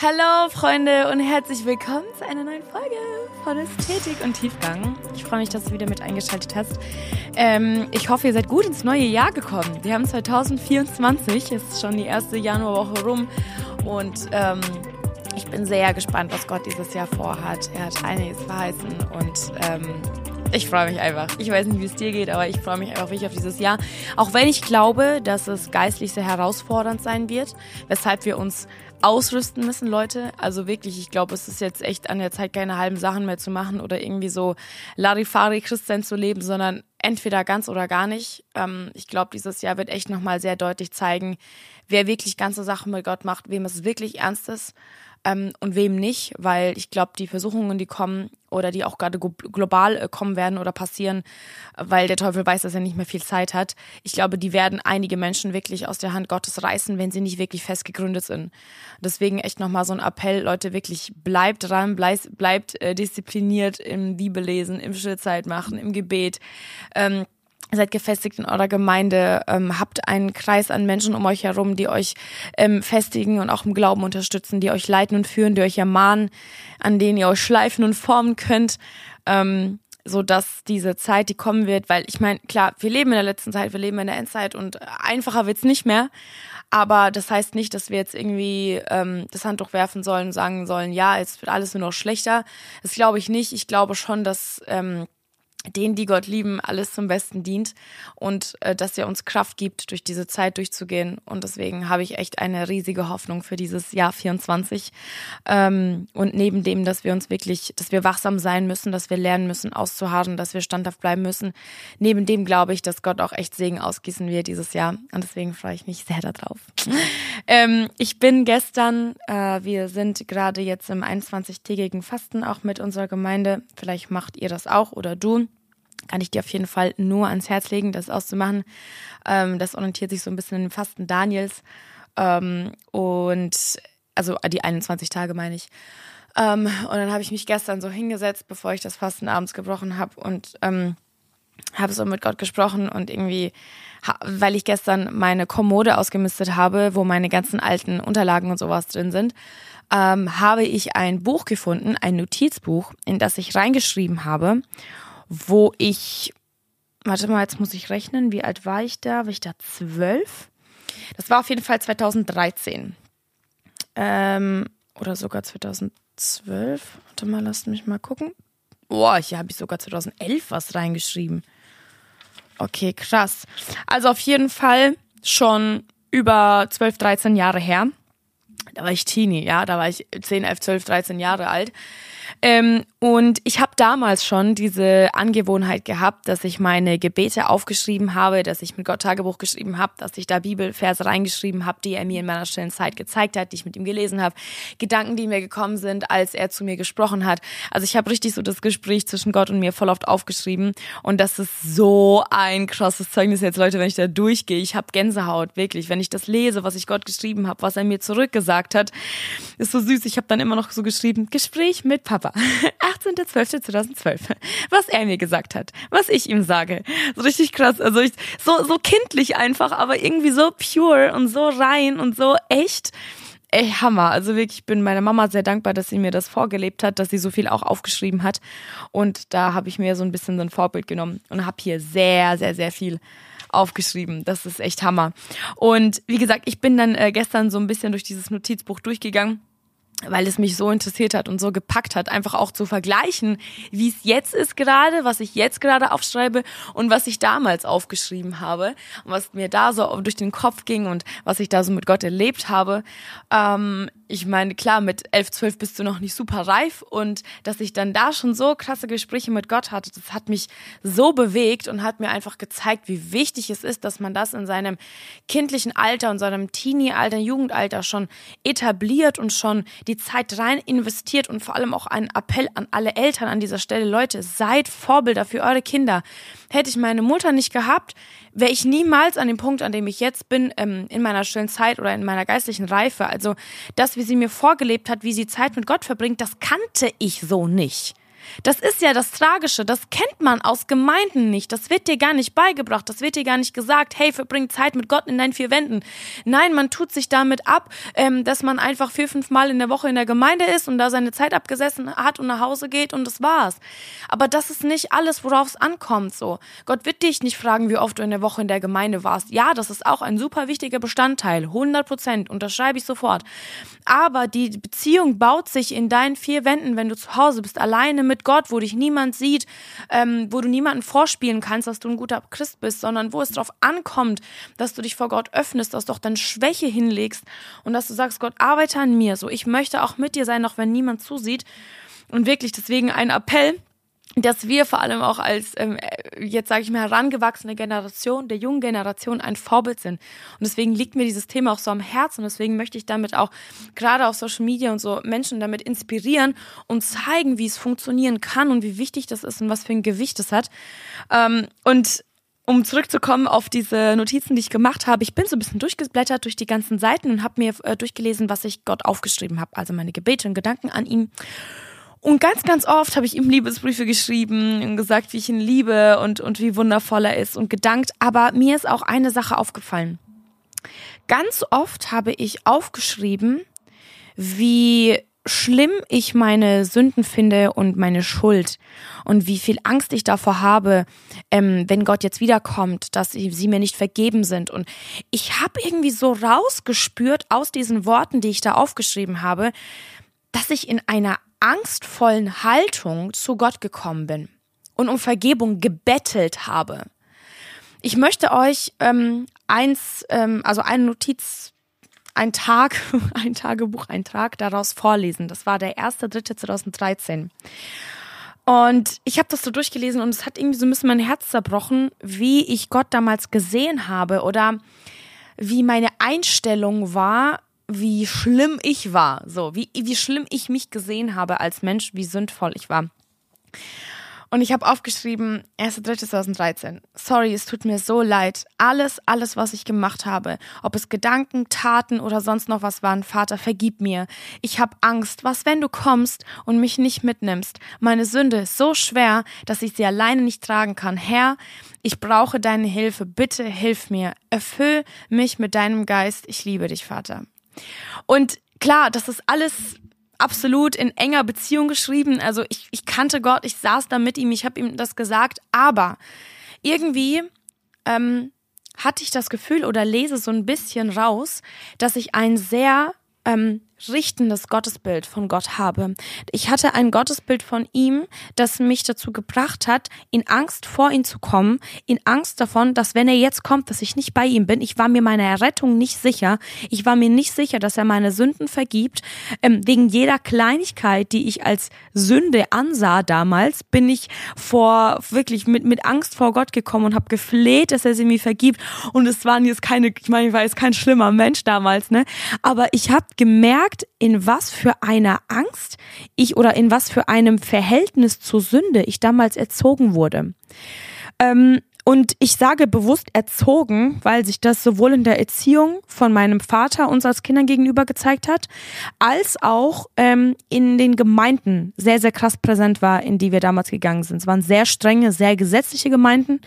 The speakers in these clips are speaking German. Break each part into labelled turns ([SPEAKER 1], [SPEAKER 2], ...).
[SPEAKER 1] Hallo Freunde und herzlich willkommen zu einer neuen Folge von Ästhetik und Tiefgang. Ich freue mich, dass du wieder mit eingeschaltet hast. Ähm, ich hoffe, ihr seid gut ins neue Jahr gekommen. Wir haben 2024, es ist schon die erste Januarwoche rum und ähm, ich bin sehr gespannt, was Gott dieses Jahr vorhat. Er hat einiges verheißen und ähm, ich freue mich einfach. Ich weiß nicht, wie es dir geht, aber ich freue mich einfach wirklich auf dieses Jahr. Auch wenn ich glaube, dass es geistlich sehr herausfordernd sein wird, weshalb wir uns ausrüsten müssen, Leute. Also wirklich, ich glaube, es ist jetzt echt an der Zeit, keine halben Sachen mehr zu machen oder irgendwie so Larifari Christian zu leben, sondern entweder ganz oder gar nicht. Ähm, ich glaube, dieses Jahr wird echt nochmal sehr deutlich zeigen, wer wirklich ganze Sachen mit Gott macht, wem es wirklich ernst ist ähm, und wem nicht, weil ich glaube, die Versuchungen, die kommen oder die auch gerade global äh, kommen werden oder passieren, weil der Teufel weiß, dass er nicht mehr viel Zeit hat. Ich glaube, die werden einige Menschen wirklich aus der Hand Gottes reißen, wenn sie nicht wirklich fest gegründet sind. Deswegen echt nochmal so ein Appell, Leute, wirklich bleibt dran, bleibt, bleibt äh, diszipliniert im Bibellesen, im Stillzeit machen, im Gebet. Ähm, seid gefestigt in eurer Gemeinde, ähm, habt einen Kreis an Menschen um euch herum, die euch ähm, festigen und auch im Glauben unterstützen, die euch leiten und führen, die euch ermahnen, an denen ihr euch schleifen und formen könnt, ähm, so dass diese Zeit, die kommen wird, weil ich meine, klar, wir leben in der letzten Zeit, wir leben in der Endzeit und einfacher wird's nicht mehr, aber das heißt nicht, dass wir jetzt irgendwie ähm, das Handtuch werfen sollen, sagen sollen, ja, jetzt wird alles nur noch schlechter. Das glaube ich nicht. Ich glaube schon, dass ähm, denen, die Gott lieben, alles zum Besten dient und äh, dass er uns Kraft gibt, durch diese Zeit durchzugehen. Und deswegen habe ich echt eine riesige Hoffnung für dieses Jahr 24. Ähm, und neben dem, dass wir uns wirklich, dass wir wachsam sein müssen, dass wir lernen müssen, auszuharren, dass wir standhaft bleiben müssen, neben dem glaube ich, dass Gott auch echt Segen ausgießen wird dieses Jahr. Und deswegen freue ich mich sehr darauf. ähm, ich bin gestern, äh, wir sind gerade jetzt im 21-tägigen Fasten auch mit unserer Gemeinde. Vielleicht macht ihr das auch oder du kann ich dir auf jeden Fall nur ans Herz legen, das auszumachen. Ähm, das orientiert sich so ein bisschen an den Fasten Daniels. Ähm, und also die 21 Tage meine ich. Ähm, und dann habe ich mich gestern so hingesetzt, bevor ich das Fasten abends gebrochen habe und ähm, habe so mit Gott gesprochen und irgendwie, weil ich gestern meine Kommode ausgemistet habe, wo meine ganzen alten Unterlagen und sowas drin sind, ähm, habe ich ein Buch gefunden, ein Notizbuch, in das ich reingeschrieben habe wo ich, warte mal, jetzt muss ich rechnen, wie alt war ich da? War ich da zwölf? Das war auf jeden Fall 2013. Ähm, oder sogar 2012. Warte mal, lasst mich mal gucken. Boah, hier habe ich sogar 2011 was reingeschrieben. Okay, krass. Also auf jeden Fall schon über 12, 13 Jahre her. Da war ich Teenie, ja, da war ich 10, 11, 12, 13 Jahre alt. Ähm, und ich habe damals schon diese Angewohnheit gehabt, dass ich meine Gebete aufgeschrieben habe, dass ich mit Gott Tagebuch geschrieben habe, dass ich da Bibelverse reingeschrieben habe, die er mir in meiner stillen Zeit gezeigt hat, die ich mit ihm gelesen habe, Gedanken, die mir gekommen sind, als er zu mir gesprochen hat. Also ich habe richtig so das Gespräch zwischen Gott und mir voll oft aufgeschrieben und das ist so ein krasses Zeugnis jetzt, Leute, wenn ich da durchgehe. Ich habe Gänsehaut, wirklich. Wenn ich das lese, was ich Gott geschrieben habe, was er mir zurückgesagt hat, ist so süß. Ich habe dann immer noch so geschrieben, Gespräch mit Papa. Papa. 18.12.2012. Was er mir gesagt hat, was ich ihm sage. So richtig krass. Also ich, so, so kindlich einfach, aber irgendwie so pure und so rein und so echt. Ey, Hammer. Also wirklich, ich bin meiner Mama sehr dankbar, dass sie mir das vorgelebt hat, dass sie so viel auch aufgeschrieben hat. Und da habe ich mir so ein bisschen so ein Vorbild genommen und habe hier sehr, sehr, sehr viel aufgeschrieben. Das ist echt Hammer. Und wie gesagt, ich bin dann äh, gestern so ein bisschen durch dieses Notizbuch durchgegangen weil es mich so interessiert hat und so gepackt hat, einfach auch zu vergleichen, wie es jetzt ist gerade, was ich jetzt gerade aufschreibe und was ich damals aufgeschrieben habe und was mir da so durch den Kopf ging und was ich da so mit Gott erlebt habe. Ähm, ich meine, klar, mit elf, zwölf bist du noch nicht super reif und dass ich dann da schon so krasse Gespräche mit Gott hatte, das hat mich so bewegt und hat mir einfach gezeigt, wie wichtig es ist, dass man das in seinem kindlichen Alter und seinem Teenie-Alter, Jugendalter schon etabliert und schon die Zeit rein investiert und vor allem auch einen Appell an alle Eltern an dieser Stelle. Leute, seid Vorbilder für eure Kinder. Hätte ich meine Mutter nicht gehabt, wäre ich niemals an dem Punkt, an dem ich jetzt bin, ähm, in meiner stillen Zeit oder in meiner geistlichen Reife. Also das, wie sie mir vorgelebt hat, wie sie Zeit mit Gott verbringt, das kannte ich so nicht. Das ist ja das Tragische. Das kennt man aus Gemeinden nicht. Das wird dir gar nicht beigebracht. Das wird dir gar nicht gesagt. Hey, verbring Zeit mit Gott in deinen vier Wänden. Nein, man tut sich damit ab, ähm, dass man einfach vier, fünf Mal in der Woche in der Gemeinde ist und da seine Zeit abgesessen hat und nach Hause geht und das war's. Aber das ist nicht alles, worauf es ankommt. So, Gott wird dich nicht fragen, wie oft du in der Woche in der Gemeinde warst. Ja, das ist auch ein super wichtiger Bestandteil. 100 Prozent. Unterschreibe ich sofort. Aber die Beziehung baut sich in deinen vier Wänden, wenn du zu Hause bist, alleine mit Gott, wo dich niemand sieht, ähm, wo du niemanden vorspielen kannst, dass du ein guter Christ bist, sondern wo es darauf ankommt, dass du dich vor Gott öffnest, dass du auch deine Schwäche hinlegst und dass du sagst, Gott, arbeite an mir. So, ich möchte auch mit dir sein, auch wenn niemand zusieht. Und wirklich deswegen ein Appell, dass wir vor allem auch als ähm, jetzt sage ich mal herangewachsene Generation der jungen Generation ein Vorbild sind. Und deswegen liegt mir dieses Thema auch so am Herzen. Und deswegen möchte ich damit auch gerade auf Social Media und so Menschen damit inspirieren und zeigen, wie es funktionieren kann und wie wichtig das ist und was für ein Gewicht es hat. Ähm, und um zurückzukommen auf diese Notizen, die ich gemacht habe, ich bin so ein bisschen durchgeblättert durch die ganzen Seiten und habe mir äh, durchgelesen, was ich Gott aufgeschrieben habe, also meine Gebete und Gedanken an ihn. Und ganz, ganz oft habe ich ihm Liebesbriefe geschrieben und gesagt, wie ich ihn liebe und, und wie wundervoll er ist und gedankt. Aber mir ist auch eine Sache aufgefallen. Ganz oft habe ich aufgeschrieben, wie schlimm ich meine Sünden finde und meine Schuld und wie viel Angst ich davor habe, ähm, wenn Gott jetzt wiederkommt, dass sie, mir nicht vergeben sind. Und ich habe irgendwie so rausgespürt aus diesen Worten, die ich da aufgeschrieben habe, dass ich in einer angstvollen Haltung zu Gott gekommen bin und um Vergebung gebettelt habe. Ich möchte euch ähm, eins, ähm, also eine Notiz, ein Tag, ein Tagebucheintrag daraus vorlesen. Das war der 1.3.2013. Und ich habe das so durchgelesen und es hat irgendwie so ein bisschen mein Herz zerbrochen, wie ich Gott damals gesehen habe oder wie meine Einstellung war wie schlimm ich war, so, wie, wie schlimm ich mich gesehen habe als Mensch, wie sündvoll ich war. Und ich habe aufgeschrieben, 1.3.2013. Sorry, es tut mir so leid. Alles, alles, was ich gemacht habe, ob es Gedanken, Taten oder sonst noch was waren, Vater, vergib mir. Ich habe Angst. Was, wenn du kommst und mich nicht mitnimmst? Meine Sünde ist so schwer, dass ich sie alleine nicht tragen kann. Herr, ich brauche deine Hilfe. Bitte hilf mir. Erfüll mich mit deinem Geist. Ich liebe dich, Vater. Und klar, das ist alles absolut in enger Beziehung geschrieben. Also ich, ich kannte Gott, ich saß da mit ihm, ich habe ihm das gesagt, aber irgendwie ähm, hatte ich das Gefühl oder lese so ein bisschen raus, dass ich ein sehr ähm, richtendes Gottesbild von Gott habe. Ich hatte ein Gottesbild von ihm, das mich dazu gebracht hat, in Angst vor ihn zu kommen, in Angst davon, dass wenn er jetzt kommt, dass ich nicht bei ihm bin. Ich war mir meiner Errettung nicht sicher. Ich war mir nicht sicher, dass er meine Sünden vergibt. Ähm, wegen jeder Kleinigkeit, die ich als Sünde ansah damals, bin ich vor wirklich mit mit Angst vor Gott gekommen und habe gefleht, dass er sie mir vergibt. Und es waren jetzt keine, ich meine, ich war jetzt kein schlimmer Mensch damals, ne? Aber ich habe gemerkt gemerkt, in was für einer Angst ich oder in was für einem Verhältnis zur Sünde ich damals erzogen wurde. Ähm, und ich sage bewusst erzogen, weil sich das sowohl in der Erziehung von meinem Vater uns als Kindern gegenüber gezeigt hat, als auch ähm, in den Gemeinden sehr, sehr krass präsent war, in die wir damals gegangen sind. Es waren sehr strenge, sehr gesetzliche Gemeinden.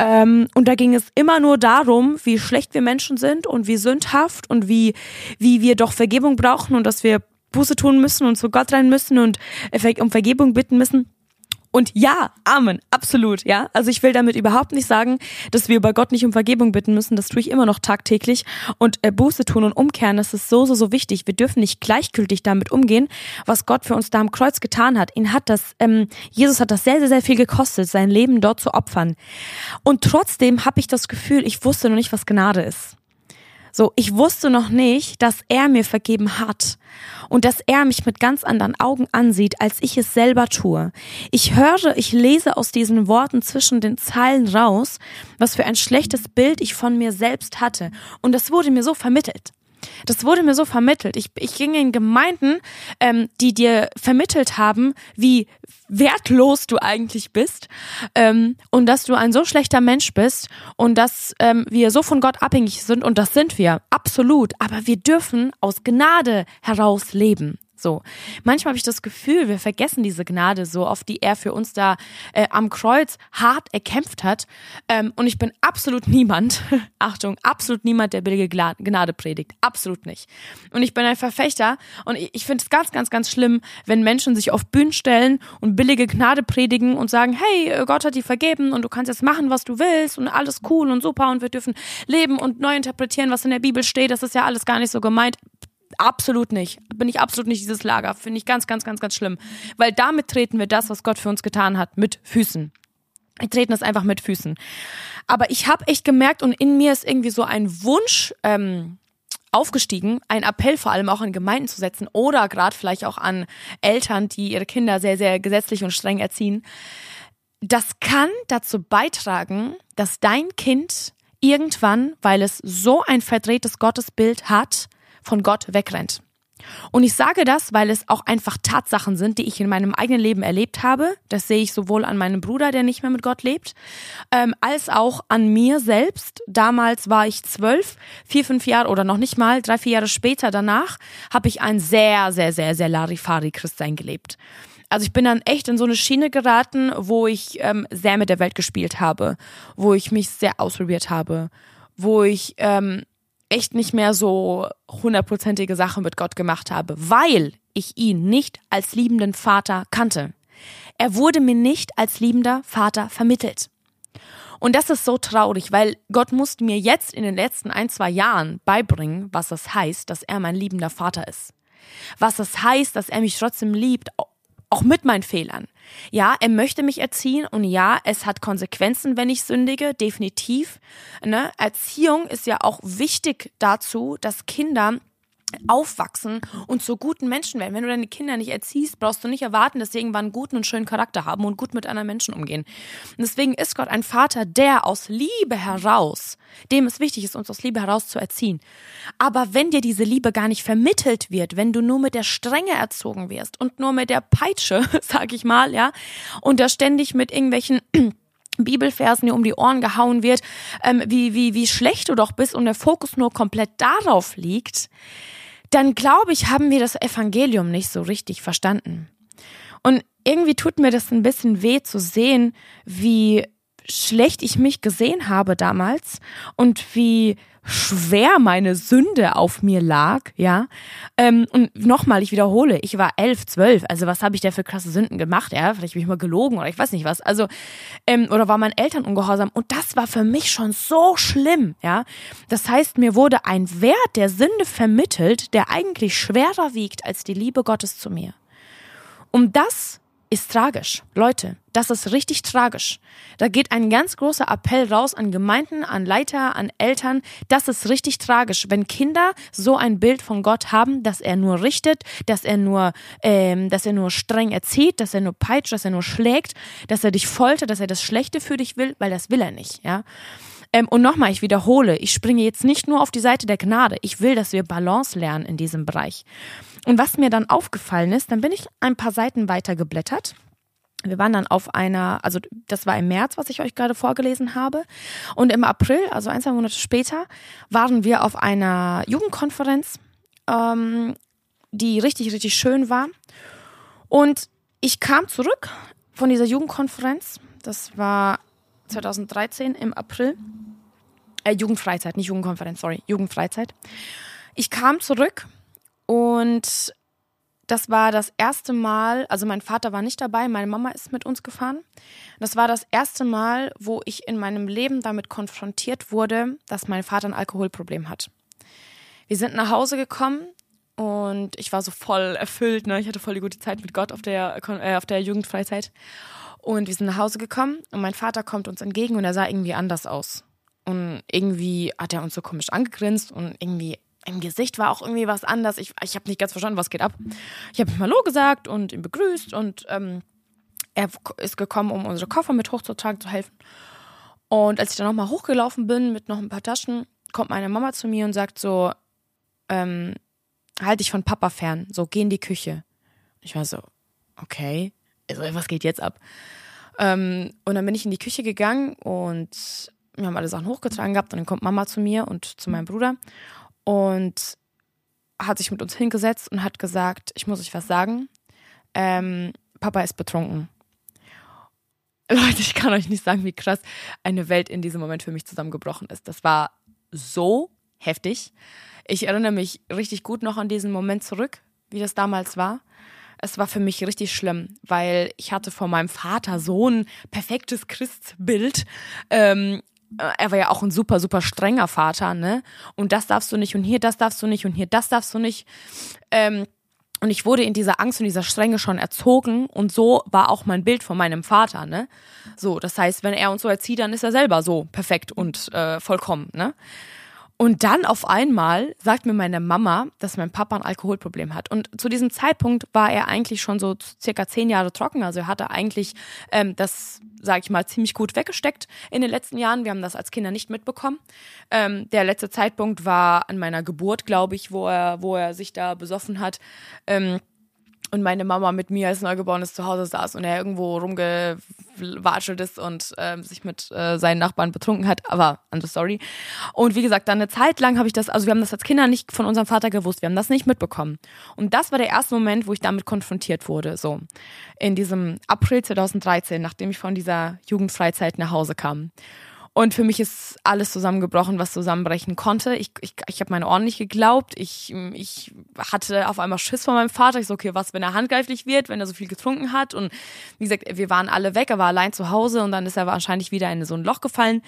[SPEAKER 1] Ähm, und da ging es immer nur darum, wie schlecht wir Menschen sind und wie sündhaft und wie, wie wir doch Vergebung brauchen und dass wir Buße tun müssen und zu Gott rein müssen und um Vergebung bitten müssen. Und ja, Amen, absolut, ja. Also ich will damit überhaupt nicht sagen, dass wir bei Gott nicht um Vergebung bitten müssen. Das tue ich immer noch tagtäglich. Und äh, Buße tun und umkehren, das ist so, so, so wichtig. Wir dürfen nicht gleichgültig damit umgehen, was Gott für uns da am Kreuz getan hat. Ihn hat das, ähm, Jesus hat das sehr, sehr, sehr viel gekostet, sein Leben dort zu opfern. Und trotzdem habe ich das Gefühl, ich wusste noch nicht, was Gnade ist. So, ich wusste noch nicht, dass er mir vergeben hat und dass er mich mit ganz anderen Augen ansieht, als ich es selber tue. Ich höre, ich lese aus diesen Worten zwischen den Zeilen raus, was für ein schlechtes Bild ich von mir selbst hatte. Und das wurde mir so vermittelt. Das wurde mir so vermittelt. Ich, ich ging in Gemeinden, ähm, die dir vermittelt haben, wie wertlos du eigentlich bist ähm, und dass du ein so schlechter Mensch bist und dass ähm, wir so von Gott abhängig sind und das sind wir, absolut. Aber wir dürfen aus Gnade heraus leben. So. Manchmal habe ich das Gefühl, wir vergessen diese Gnade so, auf die er für uns da äh, am Kreuz hart erkämpft hat. Ähm, und ich bin absolut niemand, Achtung, absolut niemand, der billige Gnade predigt. Absolut nicht. Und ich bin ein Verfechter und ich, ich finde es ganz, ganz, ganz schlimm, wenn Menschen sich auf Bühnen stellen und billige Gnade predigen und sagen, hey, Gott hat dir vergeben und du kannst jetzt machen, was du willst und alles cool und super und wir dürfen leben und neu interpretieren, was in der Bibel steht. Das ist ja alles gar nicht so gemeint. Absolut nicht. Bin ich absolut nicht dieses Lager. Finde ich ganz, ganz, ganz, ganz schlimm. Weil damit treten wir das, was Gott für uns getan hat, mit Füßen. Wir treten es einfach mit Füßen. Aber ich habe echt gemerkt und in mir ist irgendwie so ein Wunsch ähm, aufgestiegen, ein Appell vor allem auch an Gemeinden zu setzen oder gerade vielleicht auch an Eltern, die ihre Kinder sehr, sehr gesetzlich und streng erziehen. Das kann dazu beitragen, dass dein Kind irgendwann, weil es so ein verdrehtes Gottesbild hat, von Gott wegrennt. Und ich sage das, weil es auch einfach Tatsachen sind, die ich in meinem eigenen Leben erlebt habe. Das sehe ich sowohl an meinem Bruder, der nicht mehr mit Gott lebt, ähm, als auch an mir selbst. Damals war ich zwölf, vier, fünf Jahre oder noch nicht mal, drei, vier Jahre später danach, habe ich ein sehr, sehr, sehr, sehr Larifari-Christsein gelebt. Also ich bin dann echt in so eine Schiene geraten, wo ich ähm, sehr mit der Welt gespielt habe, wo ich mich sehr ausprobiert habe, wo ich ähm, echt nicht mehr so hundertprozentige Sachen mit Gott gemacht habe, weil ich ihn nicht als liebenden Vater kannte. Er wurde mir nicht als liebender Vater vermittelt. Und das ist so traurig, weil Gott musste mir jetzt in den letzten ein, zwei Jahren beibringen, was das heißt, dass er mein liebender Vater ist. Was das heißt, dass er mich trotzdem liebt, auch mit meinen Fehlern. Ja, er möchte mich erziehen und ja, es hat Konsequenzen, wenn ich sündige, definitiv. Ne? Erziehung ist ja auch wichtig dazu, dass Kinder aufwachsen und zu guten Menschen werden. Wenn du deine Kinder nicht erziehst, brauchst du nicht erwarten, dass sie irgendwann einen guten und schönen Charakter haben und gut mit anderen Menschen umgehen. Und deswegen ist Gott ein Vater, der aus Liebe heraus, dem es wichtig ist, uns aus Liebe heraus zu erziehen. Aber wenn dir diese Liebe gar nicht vermittelt wird, wenn du nur mit der Strenge erzogen wirst und nur mit der Peitsche, sag ich mal, ja, und da ständig mit irgendwelchen Bibelversen dir um die Ohren gehauen wird, ähm, wie, wie, wie schlecht du doch bist und der Fokus nur komplett darauf liegt, dann glaube ich, haben wir das Evangelium nicht so richtig verstanden. Und irgendwie tut mir das ein bisschen weh zu sehen, wie schlecht ich mich gesehen habe damals und wie schwer meine Sünde auf mir lag, ja. Ähm, und nochmal, ich wiederhole, ich war elf, zwölf, also was habe ich da für krasse Sünden gemacht, ja? Vielleicht habe ich mal gelogen oder ich weiß nicht was. Also, ähm, oder war meinen Eltern ungehorsam und das war für mich schon so schlimm, ja. Das heißt, mir wurde ein Wert der Sünde vermittelt, der eigentlich schwerer wiegt als die Liebe Gottes zu mir. Um das ist tragisch. Leute, das ist richtig tragisch. Da geht ein ganz großer Appell raus an Gemeinden, an Leiter, an Eltern. Das ist richtig tragisch, wenn Kinder so ein Bild von Gott haben, dass er nur richtet, dass er nur, ähm, dass er nur streng erzieht, dass er nur peitscht, dass er nur schlägt, dass er dich foltert, dass er das Schlechte für dich will, weil das will er nicht, ja. Ähm, und nochmal, ich wiederhole, ich springe jetzt nicht nur auf die Seite der Gnade. Ich will, dass wir Balance lernen in diesem Bereich. Und was mir dann aufgefallen ist, dann bin ich ein paar Seiten weiter geblättert. Wir waren dann auf einer, also das war im März, was ich euch gerade vorgelesen habe. Und im April, also ein, zwei Monate später, waren wir auf einer Jugendkonferenz, ähm, die richtig, richtig schön war. Und ich kam zurück von dieser Jugendkonferenz. Das war 2013 im April. Äh, Jugendfreizeit, nicht Jugendkonferenz, sorry, Jugendfreizeit. Ich kam zurück und das war das erste Mal, also mein Vater war nicht dabei, meine Mama ist mit uns gefahren. Das war das erste Mal, wo ich in meinem Leben damit konfrontiert wurde, dass mein Vater ein Alkoholproblem hat. Wir sind nach Hause gekommen und ich war so voll erfüllt, ne? Ich hatte voll die gute Zeit mit Gott auf der, äh, auf der Jugendfreizeit. Und wir sind nach Hause gekommen und mein Vater kommt uns entgegen und er sah irgendwie anders aus. Und irgendwie hat er uns so komisch angegrinst und irgendwie im Gesicht war auch irgendwie was anders. Ich, ich habe nicht ganz verstanden, was geht ab. Ich habe ihm Hallo gesagt und ihn begrüßt und ähm, er ist gekommen, um unsere Koffer mit hochzutragen zu helfen. Und als ich dann nochmal hochgelaufen bin mit noch ein paar Taschen, kommt meine Mama zu mir und sagt so, ähm, halt dich von Papa fern, so geh in die Küche. Ich war so, okay, also, was geht jetzt ab? Ähm, und dann bin ich in die Küche gegangen und wir haben alle Sachen hochgetragen gehabt und dann kommt Mama zu mir und zu meinem Bruder und hat sich mit uns hingesetzt und hat gesagt, ich muss euch was sagen. Ähm, Papa ist betrunken. Leute, ich kann euch nicht sagen, wie krass eine Welt in diesem Moment für mich zusammengebrochen ist. Das war so heftig. Ich erinnere mich richtig gut noch an diesen Moment zurück, wie das damals war. Es war für mich richtig schlimm, weil ich hatte vor meinem Vater so ein perfektes Christbild. Ähm, er war ja auch ein super, super strenger Vater, ne? Und das darfst du nicht und hier das darfst du nicht und hier das darfst du nicht. Ähm, und ich wurde in dieser Angst und dieser Strenge schon erzogen und so war auch mein Bild von meinem Vater, ne? So, das heißt, wenn er uns so erzieht, dann ist er selber so perfekt und äh, vollkommen, ne? Und dann auf einmal sagt mir meine Mama, dass mein Papa ein Alkoholproblem hat. Und zu diesem Zeitpunkt war er eigentlich schon so circa zehn Jahre trocken. Also er hatte eigentlich ähm, das, sage ich mal, ziemlich gut weggesteckt in den letzten Jahren. Wir haben das als Kinder nicht mitbekommen. Ähm, der letzte Zeitpunkt war an meiner Geburt, glaube ich, wo er, wo er sich da besoffen hat. Ähm, und meine Mama mit mir als Neugeborenes zu Hause saß und er irgendwo rumgewatschelt ist und äh, sich mit äh, seinen Nachbarn betrunken hat, aber andere Story. Und wie gesagt, dann eine Zeit lang habe ich das, also wir haben das als Kinder nicht von unserem Vater gewusst, wir haben das nicht mitbekommen. Und das war der erste Moment, wo ich damit konfrontiert wurde, so in diesem April 2013, nachdem ich von dieser Jugendfreizeit nach Hause kam. Und für mich ist alles zusammengebrochen, was zusammenbrechen konnte. Ich, ich, ich habe meinen Ohren nicht geglaubt. Ich, ich hatte auf einmal Schiss von meinem Vater. Ich so, okay, was, wenn er handgreiflich wird, wenn er so viel getrunken hat? Und wie gesagt, wir waren alle weg. Er war allein zu Hause und dann ist er wahrscheinlich wieder in so ein Loch gefallen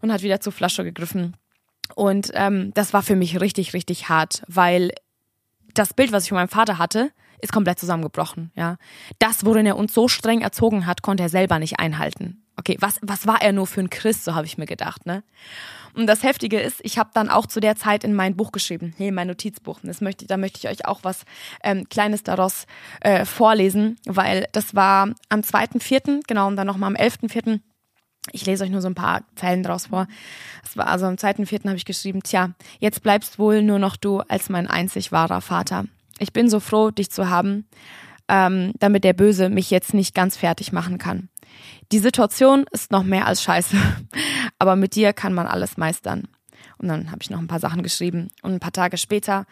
[SPEAKER 1] und hat wieder zur Flasche gegriffen. Und ähm, das war für mich richtig, richtig hart, weil das Bild, was ich von meinem Vater hatte, ist komplett zusammengebrochen. Ja, das, worin er uns so streng erzogen hat, konnte er selber nicht einhalten okay, was, was war er nur für ein Christ, so habe ich mir gedacht, ne? Und das Heftige ist, ich habe dann auch zu der Zeit in mein Buch geschrieben, hier mein Notizbuch. Das möchte, da möchte ich euch auch was ähm, Kleines daraus äh, vorlesen, weil das war am 2.4., genau, und dann nochmal am 11.4., ich lese euch nur so ein paar Zeilen draus vor. Es war also am 2.4. habe ich geschrieben, tja, jetzt bleibst wohl nur noch du als mein einzig wahrer Vater. Ich bin so froh, dich zu haben, ähm, damit der Böse mich jetzt nicht ganz fertig machen kann. Die Situation ist noch mehr als scheiße, aber mit dir kann man alles meistern. Und dann habe ich noch ein paar Sachen geschrieben. Und ein paar Tage später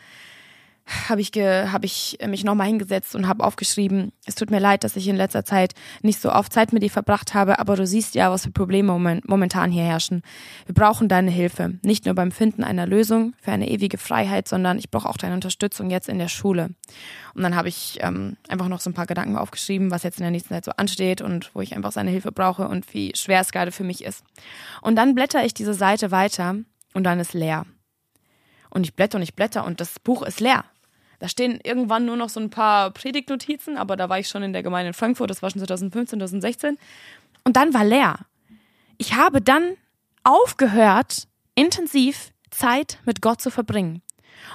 [SPEAKER 1] habe ich, hab ich mich nochmal hingesetzt und habe aufgeschrieben, es tut mir leid, dass ich in letzter Zeit nicht so oft Zeit mit dir verbracht habe, aber du siehst ja, was für Probleme momentan hier herrschen. Wir brauchen deine Hilfe, nicht nur beim Finden einer Lösung für eine ewige Freiheit, sondern ich brauche auch deine Unterstützung jetzt in der Schule. Und dann habe ich ähm, einfach noch so ein paar Gedanken aufgeschrieben, was jetzt in der nächsten Zeit so ansteht und wo ich einfach seine Hilfe brauche und wie schwer es gerade für mich ist. Und dann blätter ich diese Seite weiter und dann ist leer. Und ich blätter und ich blätter und das Buch ist leer. Da stehen irgendwann nur noch so ein paar Predigtnotizen, aber da war ich schon in der Gemeinde in Frankfurt, das war schon 2015, 2016. Und dann war leer. Ich habe dann aufgehört, intensiv Zeit mit Gott zu verbringen.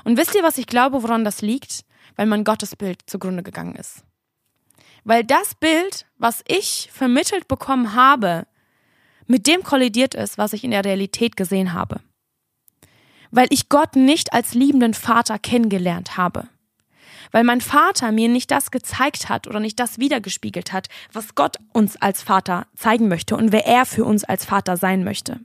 [SPEAKER 1] Und wisst ihr, was ich glaube, woran das liegt? Weil mein Gottesbild zugrunde gegangen ist. Weil das Bild, was ich vermittelt bekommen habe, mit dem kollidiert ist, was ich in der Realität gesehen habe. Weil ich Gott nicht als liebenden Vater kennengelernt habe weil mein Vater mir nicht das gezeigt hat oder nicht das wiedergespiegelt hat, was Gott uns als Vater zeigen möchte und wer er für uns als Vater sein möchte.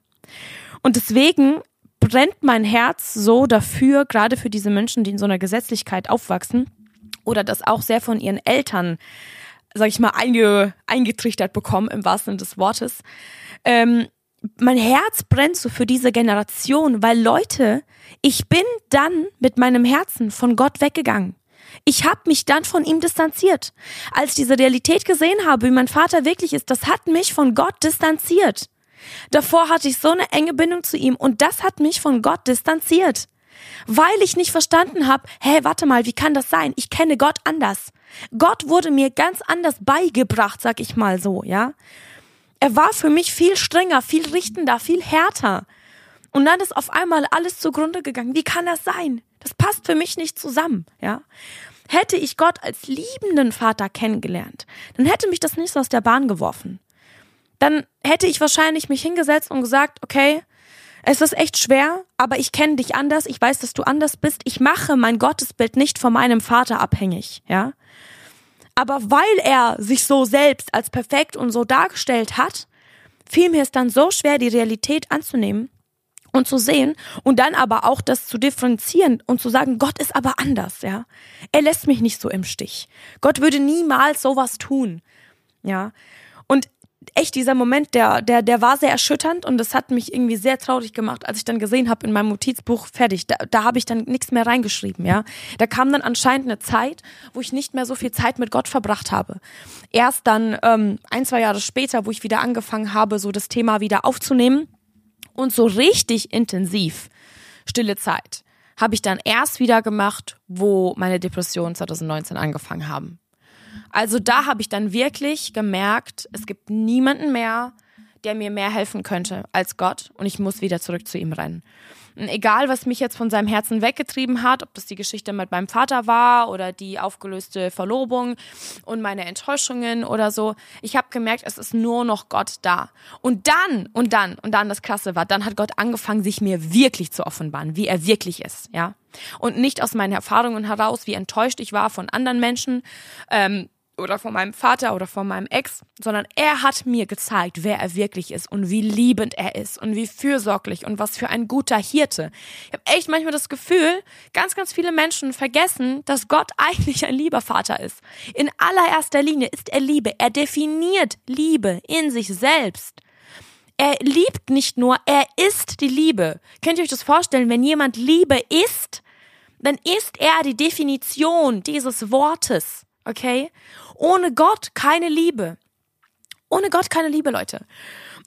[SPEAKER 1] Und deswegen brennt mein Herz so dafür, gerade für diese Menschen, die in so einer Gesetzlichkeit aufwachsen oder das auch sehr von ihren Eltern, sag ich mal, einge, eingetrichtert bekommen, im wahrsten Sinne des Wortes. Ähm, mein Herz brennt so für diese Generation, weil Leute, ich bin dann mit meinem Herzen von Gott weggegangen. Ich habe mich dann von ihm distanziert. Als ich diese Realität gesehen habe, wie mein Vater wirklich ist, das hat mich von Gott distanziert. Davor hatte ich so eine enge Bindung zu ihm und das hat mich von Gott distanziert. Weil ich nicht verstanden habe, hä, warte mal, wie kann das sein? Ich kenne Gott anders. Gott wurde mir ganz anders beigebracht, sag ich mal so, ja. Er war für mich viel strenger, viel richtender, viel härter. Und dann ist auf einmal alles zugrunde gegangen. Wie kann das sein? Das passt für mich nicht zusammen, ja. Hätte ich Gott als liebenden Vater kennengelernt, dann hätte mich das nicht so aus der Bahn geworfen. Dann hätte ich wahrscheinlich mich hingesetzt und gesagt, okay, es ist echt schwer, aber ich kenne dich anders, ich weiß, dass du anders bist, ich mache mein Gottesbild nicht von meinem Vater abhängig, ja. Aber weil er sich so selbst als perfekt und so dargestellt hat, fiel mir es dann so schwer, die Realität anzunehmen und zu sehen und dann aber auch das zu differenzieren und zu sagen, Gott ist aber anders, ja. Er lässt mich nicht so im Stich. Gott würde niemals sowas tun, ja. Und echt dieser Moment, der, der, der war sehr erschütternd und das hat mich irgendwie sehr traurig gemacht, als ich dann gesehen habe in meinem Notizbuch fertig. Da, da habe ich dann nichts mehr reingeschrieben, ja. Da kam dann anscheinend eine Zeit, wo ich nicht mehr so viel Zeit mit Gott verbracht habe. Erst dann ähm, ein, zwei Jahre später, wo ich wieder angefangen habe, so das Thema wieder aufzunehmen und so richtig intensiv stille Zeit habe ich dann erst wieder gemacht, wo meine Depressionen 2019 angefangen haben. Also da habe ich dann wirklich gemerkt, es gibt niemanden mehr, der mir mehr helfen könnte als Gott und ich muss wieder zurück zu ihm rennen. Und egal, was mich jetzt von seinem Herzen weggetrieben hat, ob das die Geschichte mit meinem Vater war oder die aufgelöste Verlobung und meine Enttäuschungen oder so, ich habe gemerkt, es ist nur noch Gott da. Und dann, und dann, und dann das Krasse war, dann hat Gott angefangen, sich mir wirklich zu offenbaren, wie er wirklich ist, ja. Und nicht aus meinen Erfahrungen heraus, wie enttäuscht ich war von anderen Menschen, ähm, oder von meinem Vater oder von meinem Ex, sondern er hat mir gezeigt, wer er wirklich ist und wie liebend er ist und wie fürsorglich und was für ein guter Hirte. Ich habe echt manchmal das Gefühl, ganz, ganz viele Menschen vergessen, dass Gott eigentlich ein lieber Vater ist. In allererster Linie ist er Liebe. Er definiert Liebe in sich selbst. Er liebt nicht nur, er ist die Liebe. Könnt ihr euch das vorstellen, wenn jemand Liebe ist, dann ist er die Definition dieses Wortes. Okay? Ohne Gott keine Liebe. Ohne Gott keine Liebe, Leute.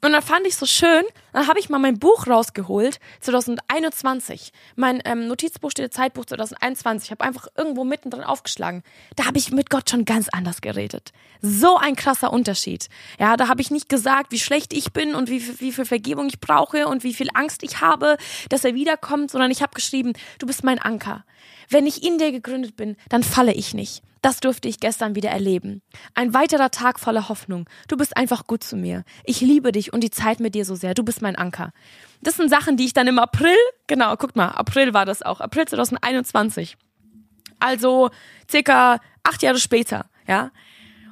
[SPEAKER 1] Und dann fand ich so schön, dann habe ich mal mein Buch rausgeholt, 2021. Mein ähm, Notizbuch steht Zeitbuch 2021. Ich habe einfach irgendwo mittendrin aufgeschlagen. Da habe ich mit Gott schon ganz anders geredet. So ein krasser Unterschied. Ja, da habe ich nicht gesagt, wie schlecht ich bin und wie, wie viel Vergebung ich brauche und wie viel Angst ich habe, dass er wiederkommt, sondern ich habe geschrieben, du bist mein Anker. Wenn ich in dir gegründet bin, dann falle ich nicht. Das durfte ich gestern wieder erleben. Ein weiterer Tag voller Hoffnung. Du bist einfach gut zu mir. Ich liebe dich und die Zeit mit dir so sehr. Du bist mein Anker. Das sind Sachen, die ich dann im April, genau, guckt mal, April war das auch, April 2021. Also circa acht Jahre später, ja.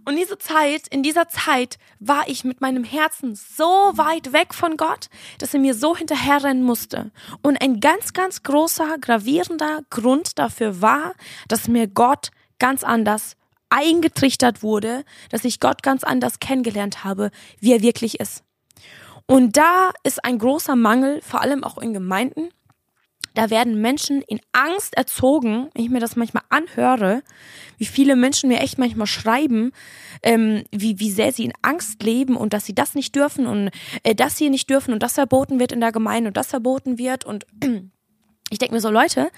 [SPEAKER 1] Und diese Zeit, in dieser Zeit war ich mit meinem Herzen so weit weg von Gott, dass er mir so hinterherrennen musste. Und ein ganz, ganz großer, gravierender Grund dafür war, dass mir Gott ganz anders eingetrichtert wurde, dass ich Gott ganz anders kennengelernt habe, wie er wirklich ist. Und da ist ein großer Mangel, vor allem auch in Gemeinden, da werden Menschen in Angst erzogen, wenn ich mir das manchmal anhöre, wie viele Menschen mir echt manchmal schreiben, ähm, wie, wie sehr sie in Angst leben und dass sie das nicht dürfen und äh, das hier nicht dürfen und das verboten wird in der Gemeinde und das verboten wird. Und ich denke mir so, Leute,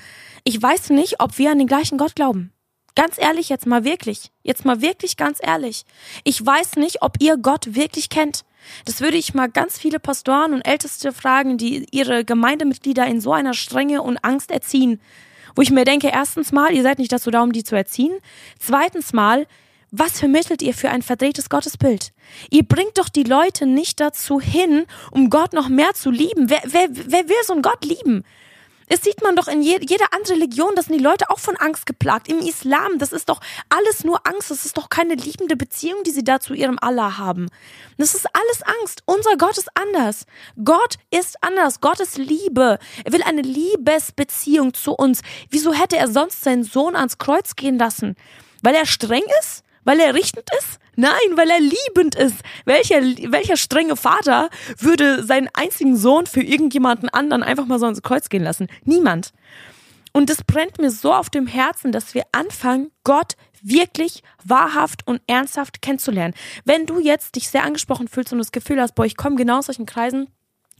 [SPEAKER 1] ich weiß nicht, ob wir an den gleichen Gott glauben. Ganz ehrlich, jetzt mal wirklich. Jetzt mal wirklich ganz ehrlich. Ich weiß nicht, ob ihr Gott wirklich kennt. Das würde ich mal ganz viele Pastoren und Älteste fragen, die ihre Gemeindemitglieder in so einer Strenge und Angst erziehen. Wo ich mir denke, erstens mal, ihr seid nicht dazu da, um die zu erziehen. Zweitens mal, was vermittelt ihr für ein verdrehtes Gottesbild? Ihr bringt doch die Leute nicht dazu hin, um Gott noch mehr zu lieben. Wer, wer, wer will so einen Gott lieben? Es sieht man doch in je, jeder andere Religion, das sind die Leute auch von Angst geplagt. Im Islam, das ist doch alles nur Angst. Das ist doch keine liebende Beziehung, die sie da zu ihrem Allah haben. Das ist alles Angst. Unser Gott ist anders. Gott ist anders. Gott ist Liebe. Er will eine Liebesbeziehung zu uns. Wieso hätte er sonst seinen Sohn ans Kreuz gehen lassen? Weil er streng ist? Weil er richtend ist? Nein, weil er liebend ist. Welcher, welcher strenge Vater würde seinen einzigen Sohn für irgendjemanden anderen einfach mal so ins Kreuz gehen lassen? Niemand. Und es brennt mir so auf dem Herzen, dass wir anfangen, Gott wirklich wahrhaft und ernsthaft kennenzulernen. Wenn du jetzt dich sehr angesprochen fühlst und das Gefühl hast, boah, ich komme genau aus solchen Kreisen,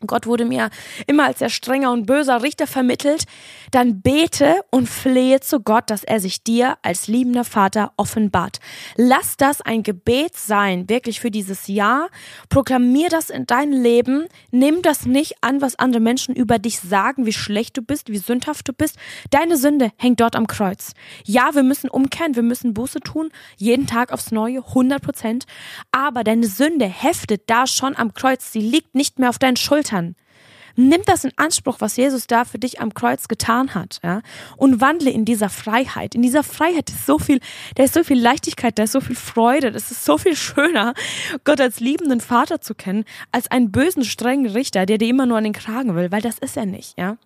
[SPEAKER 1] Gott wurde mir immer als sehr strenger und böser Richter vermittelt, dann bete und flehe zu Gott, dass er sich dir als liebender Vater offenbart. Lass das ein Gebet sein, wirklich für dieses Jahr. Proklamier das in dein Leben. Nimm das nicht an, was andere Menschen über dich sagen, wie schlecht du bist, wie sündhaft du bist. Deine Sünde hängt dort am Kreuz. Ja, wir müssen umkehren, wir müssen Buße tun, jeden Tag aufs Neue, 100 Prozent. Aber deine Sünde heftet da schon am Kreuz. Sie liegt nicht mehr auf deinen Schultern. Nimm das in Anspruch, was Jesus da für dich am Kreuz getan hat, ja, und wandle in dieser Freiheit. In dieser Freiheit ist so viel, da ist so viel Leichtigkeit, da ist so viel Freude, das ist so viel schöner, Gott als liebenden Vater zu kennen, als einen bösen, strengen Richter, der dir immer nur an den Kragen will, weil das ist er nicht, ja.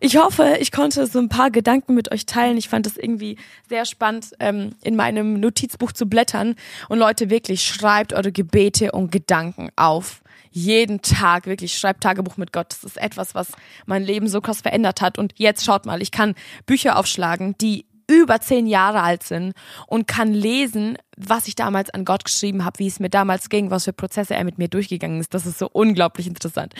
[SPEAKER 1] Ich hoffe, ich konnte so ein paar Gedanken mit euch teilen. Ich fand es irgendwie sehr spannend, ähm, in meinem Notizbuch zu blättern. Und Leute, wirklich, schreibt eure Gebete und Gedanken auf. Jeden Tag, wirklich, schreibt Tagebuch mit Gott. Das ist etwas, was mein Leben so krass verändert hat. Und jetzt schaut mal, ich kann Bücher aufschlagen, die über zehn Jahre alt sind und kann lesen, was ich damals an Gott geschrieben habe, wie es mir damals ging, was für Prozesse er mit mir durchgegangen ist. Das ist so unglaublich interessant.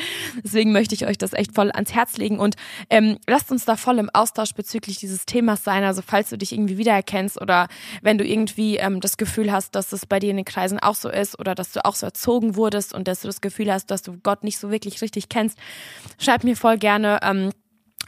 [SPEAKER 1] Deswegen möchte ich euch das echt voll ans Herz legen und ähm, lasst uns da voll im Austausch bezüglich dieses Themas sein. Also falls du dich irgendwie wiedererkennst oder wenn du irgendwie ähm, das Gefühl hast, dass es bei dir in den Kreisen auch so ist oder dass du auch so erzogen wurdest und dass du das Gefühl hast, dass du Gott nicht so wirklich richtig kennst, schreib mir voll gerne. Ähm,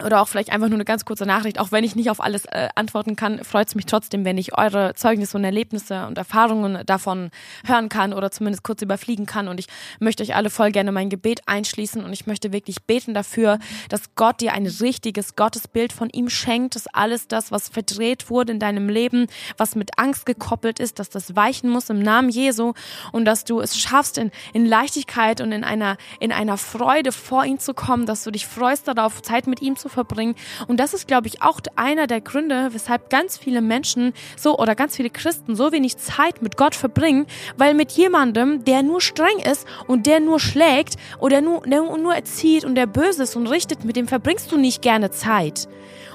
[SPEAKER 1] oder auch vielleicht einfach nur eine ganz kurze Nachricht. Auch wenn ich nicht auf alles äh, antworten kann, freut es mich trotzdem, wenn ich eure Zeugnisse und Erlebnisse und Erfahrungen davon hören kann oder zumindest kurz überfliegen kann. Und ich möchte euch alle voll gerne mein Gebet einschließen und ich möchte wirklich beten dafür, dass Gott dir ein richtiges Gottesbild von ihm schenkt, dass alles das, was verdreht wurde in deinem Leben, was mit Angst gekoppelt ist, dass das weichen muss im Namen Jesu und dass du es schaffst, in, in Leichtigkeit und in einer, in einer Freude vor ihn zu kommen, dass du dich freust darauf, Zeit mit ihm zu verbringen. Und das ist, glaube ich, auch einer der Gründe, weshalb ganz viele Menschen so oder ganz viele Christen so wenig Zeit mit Gott verbringen, weil mit jemandem, der nur streng ist und der nur schlägt oder nur, der nur erzieht und der böse ist und richtet, mit dem verbringst du nicht gerne Zeit.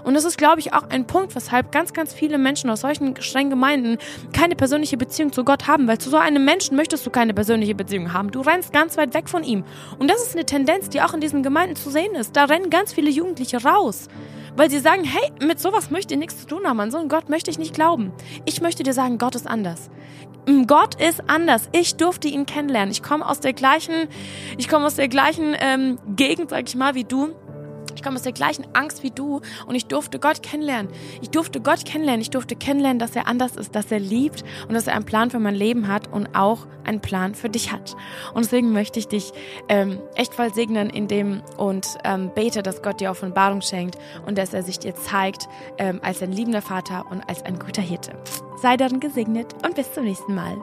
[SPEAKER 1] Und das ist, glaube ich, auch ein Punkt, weshalb ganz, ganz viele Menschen aus solchen strengen Gemeinden keine persönliche Beziehung zu Gott haben, weil zu so einem Menschen möchtest du keine persönliche Beziehung haben. Du rennst ganz weit weg von ihm. Und das ist eine Tendenz, die auch in diesen Gemeinden zu sehen ist. Da rennen ganz viele Jugendliche raus. Weil sie sagen, hey, mit sowas möchte ich nichts zu tun haben. An so einen Gott möchte ich nicht glauben. Ich möchte dir sagen, Gott ist anders. Mm, Gott ist anders. Ich durfte ihn kennenlernen. Ich komme aus der gleichen, ich komme aus der gleichen ähm, Gegend, sag ich mal, wie du komme aus der gleichen Angst wie du und ich durfte Gott kennenlernen. Ich durfte Gott kennenlernen. Ich durfte kennenlernen, dass er anders ist, dass er liebt und dass er einen Plan für mein Leben hat und auch einen Plan für dich hat. Und deswegen möchte ich dich ähm, echt voll segnen in dem und ähm, bete, dass Gott dir Offenbarung schenkt und dass er sich dir zeigt ähm, als ein liebender Vater und als ein guter Hirte. Sei darin gesegnet und bis zum nächsten Mal.